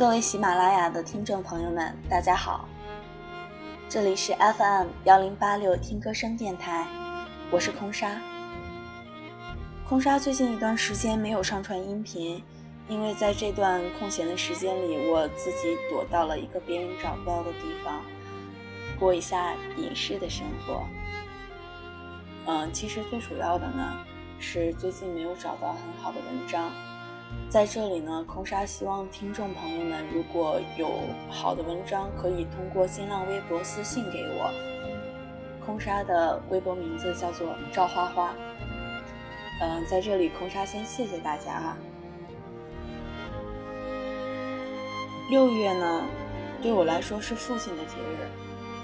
各位喜马拉雅的听众朋友们，大家好，这里是 FM 幺零八六听歌声电台，我是空沙。空沙最近一段时间没有上传音频，因为在这段空闲的时间里，我自己躲到了一个别人找不到的地方，过一下隐士的生活。嗯，其实最主要的呢，是最近没有找到很好的文章。在这里呢，空沙希望听众朋友们，如果有好的文章，可以通过新浪微博私信给我。空沙的微博名字叫做赵花花。嗯，在这里，空沙先谢谢大家啊。六月呢，对我来说是父亲的节日，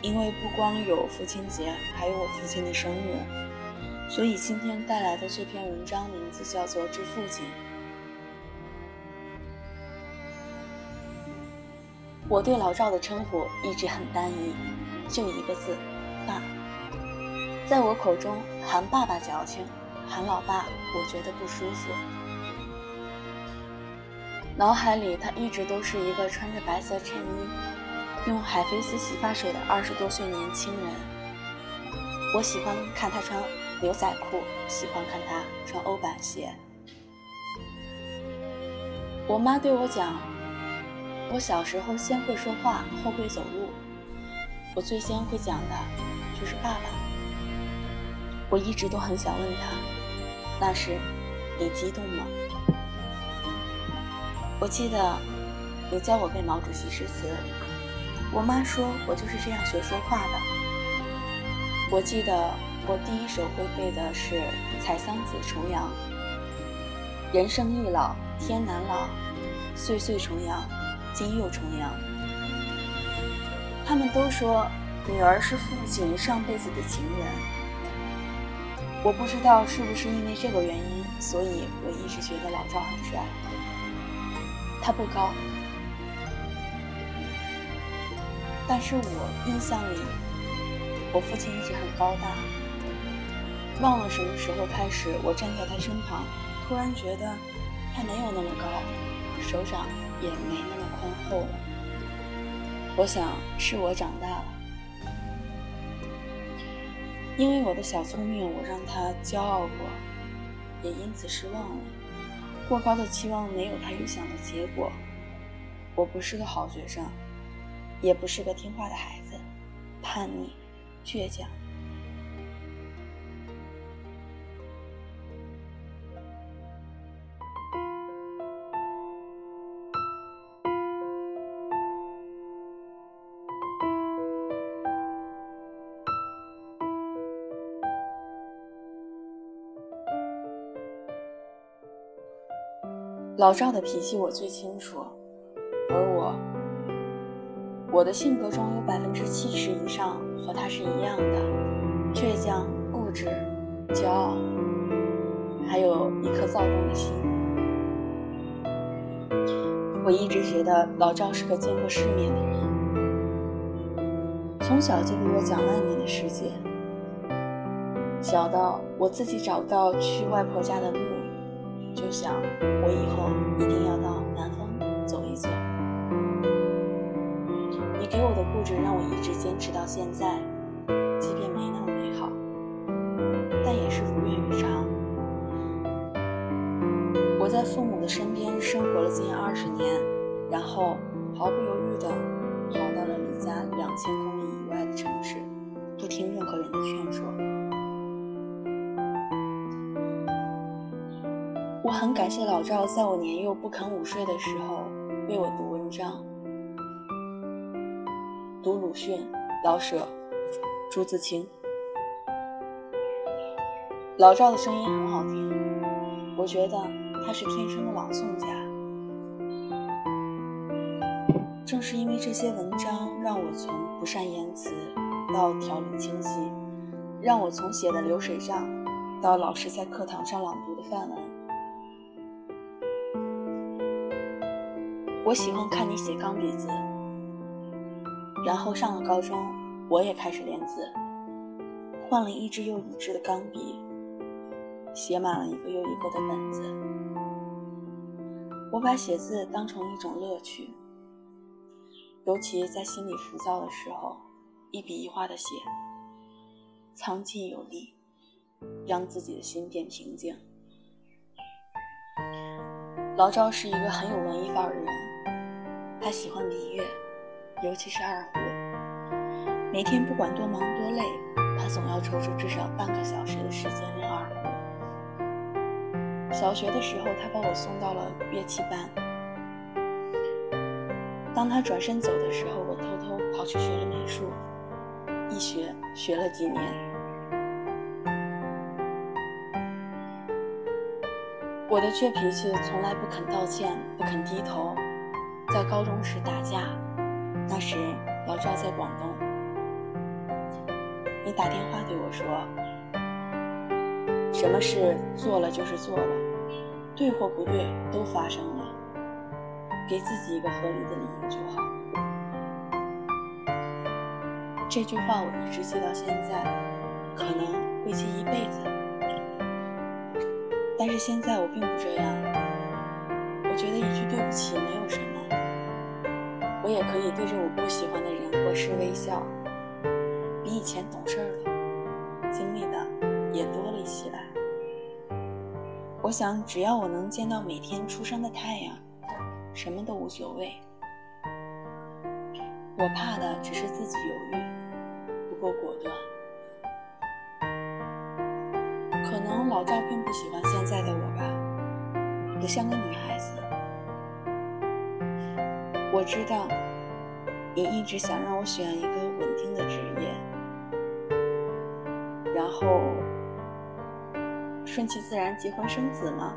因为不光有父亲节，还有我父亲的生日，所以今天带来的这篇文章名字叫做《致父亲》。我对老赵的称呼一直很单一，就一个字，爸。在我口中，喊爸爸矫情，喊老爸我觉得不舒服。脑海里他一直都是一个穿着白色衬衣、用海飞丝洗发水的二十多岁年轻人。我喜欢看他穿牛仔裤，喜欢看他穿欧版鞋。我妈对我讲。我小时候先会说话，后会走路。我最先会讲的就是爸爸。我一直都很想问他，那时你激动吗？我记得你教我背毛主席诗词，我妈说我就是这样学说话的。我记得我第一首会背的是《采桑子·重阳》：人生易老，天难老，岁岁重阳。今又重阳，他们都说女儿是父亲上辈子的情人。我不知道是不是因为这个原因，所以我一直觉得老赵很帅。他不高，但是我印象里，我父亲一直很高大。忘了什么时候开始，我站在他身旁，突然觉得他没有那么高，手掌也没那么。宽厚了，我想是我长大了，因为我的小聪明，我让他骄傲过，也因此失望了。过高的期望没有他预想的结果。我不是个好学生，也不是个听话的孩子，叛逆、倔强。老赵的脾气我最清楚，而我，我的性格中有百分之七十以上和他是一样的，倔强、固执、骄傲，还有一颗躁动的心。我一直觉得老赵是个见过世面的人，从小就给我讲外面的世界，小到我自己找不到去外婆家的路。就想我以后一定要到南方走一走。你给我的固执让我一直坚持到现在，即便没那么美好，但也是如愿以偿。我在父母的身边生活了近二十年，然后毫不犹豫地跑到了离家两千公里以外的城市，不听任何人的劝说。我很感谢老赵，在我年幼不肯午睡的时候为我读文章，读鲁迅、老舍、朱自清。老赵的声音很好听，我觉得他是天生的朗诵家。正是因为这些文章，让我从不善言辞到条理清晰，让我从写的流水账到老师在课堂上朗读的范文。我喜欢看你写钢笔字，然后上了高中，我也开始练字，换了一支又一支的钢笔，写满了一个又一个的本子。我把写字当成一种乐趣，尤其在心里浮躁的时候，一笔一画的写，苍劲有力，让自己的心变平静。老赵是一个很有文艺范儿的人，他喜欢民乐，尤其是二胡。每天不管多忙多累，他总要抽出至少半个小时的时间练二胡。小学的时候，他把我送到了乐器班。当他转身走的时候，我偷偷跑去学了美术，一学学了几年。我的倔脾气从来不肯道歉，不肯低头。在高中时打架，那时老赵在广东，你打电话对我说：“什么事做了就是做了，对或不对都发生了，给自己一个合理的理由就好。”这句话我一直记到现在，可能会记一辈子。但是现在我并不这样，我觉得一句对不起没有什么，我也可以对着我不喜欢的人或事微笑，比以前懂事了，经历的也多了一些来。我想只要我能见到每天出生的太阳，什么都无所谓。我怕的只是自己犹豫，不够果断。可能老赵并不喜欢现在的我吧，不像个女孩子。我知道你一直想让我选一个稳定的职业，然后顺其自然结婚生子吗？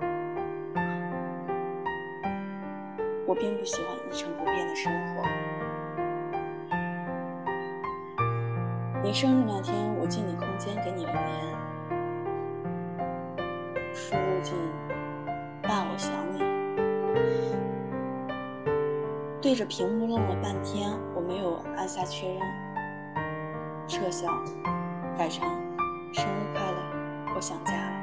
我并不喜欢一成不变的生活。你生日那天，我进你空间给你留言。输入进“爸，我想你”，对着屏幕愣了半天，我没有按下确认，撤销，改成“生日快乐，我想家了”。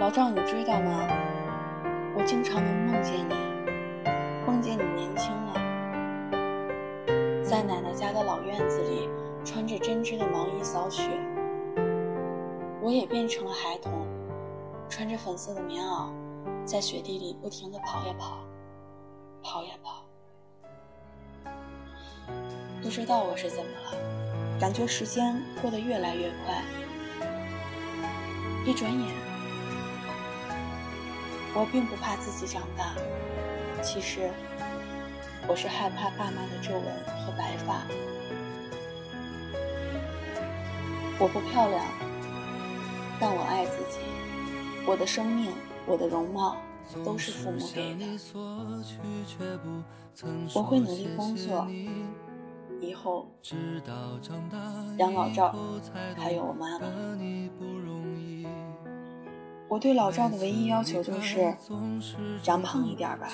老赵，你知道吗？我经常能梦见你，梦见你年轻了，在奶奶家的老院子里。穿着针织的毛衣扫雪，我也变成了孩童，穿着粉色的棉袄，在雪地里不停地跑呀跑，跑呀跑。不知道我是怎么了，感觉时间过得越来越快，一转眼，我并不怕自己长大，其实我是害怕爸妈的皱纹和白发。我不漂亮，但我爱自己。我的生命，我的容貌，都是父母给的。我会努力工作，以后养老赵，还有我妈妈。我对老赵的唯一要求就是长胖一点吧。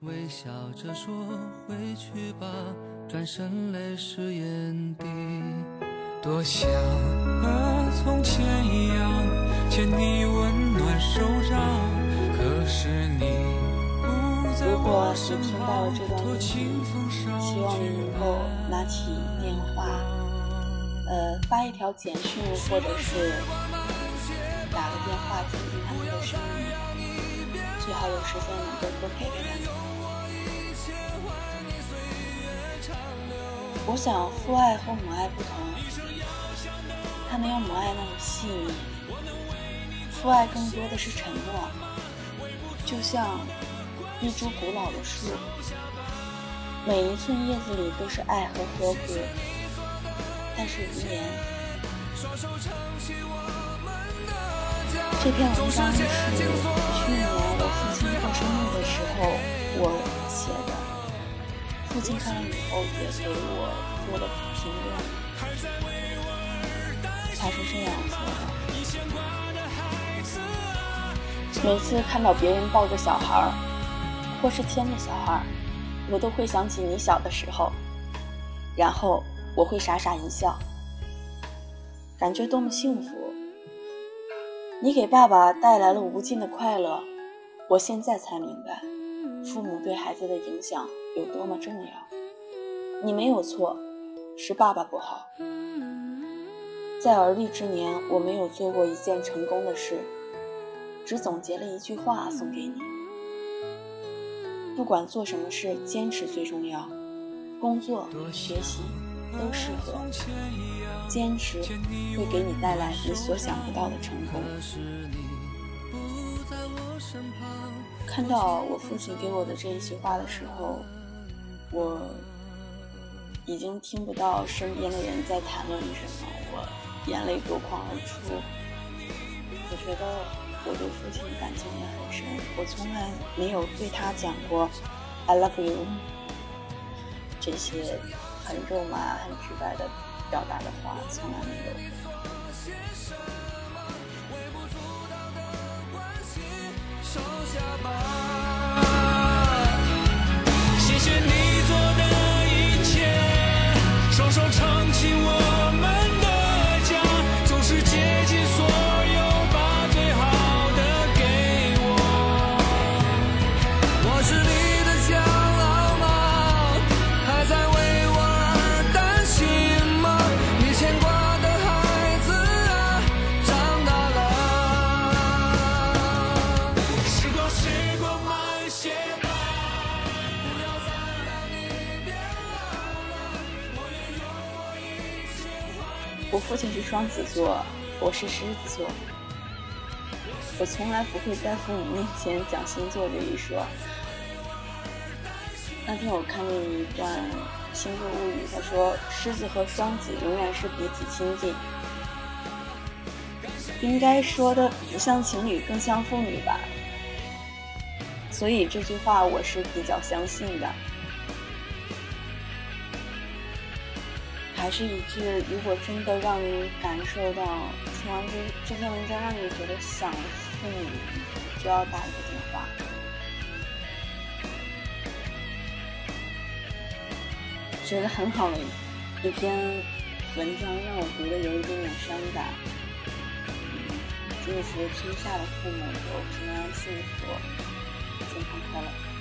微笑着说回去吧。转身泪湿眼底，多想从前一样牵你温暖手掌。可是你如果你听到了这段音，希望你能够拿起电话，呃，发一条简讯，或者是打个电话听听他们的声音，最好有时间能够多陪陪他们。我想，父爱和母爱不同，它没有母爱那么细腻。父爱更多的是承诺，就像一株古老的树，每一寸叶子里都是爱和呵护。但是遗言，这篇文章是去年我父亲过生日的时候我写的。父亲看了以后也给我做了评论，他是这样说的：每次看到别人抱着小孩或是牵着小孩我都会想起你小的时候，然后我会傻傻一笑，感觉多么幸福。你给爸爸带来了无尽的快乐，我现在才明白，父母对孩子的影响有多么重要。你没有错，是爸爸不好。在而立之年，我没有做过一件成功的事，只总结了一句话送给你：不管做什么事，坚持最重要。工作、学习都适合，坚持会给你带来你所想不到的成功。看到我父亲给我的这一句话的时候，我已经听不到身边的人在谈论什么，我眼泪夺眶而出。我觉得我对父亲感情也很深，我从来没有对他讲过 “I love you”。这些很肉麻、很直白的表达的话，从来没有。谢我父亲是双子座，我是狮子座。我从来不会在父母面前讲星座这一说。那天我看见一段星座物语，他说狮子和双子永远是彼此亲近，应该说的不像情侣，更像父女吧。所以这句话我是比较相信的。还是一句，如果真的让你感受到听完这这篇文章让你觉得想父母，就要打一个电话。觉得很好的一篇文章，让我读的有一点点伤感。祝福天下的父母都平安幸福。健康快乐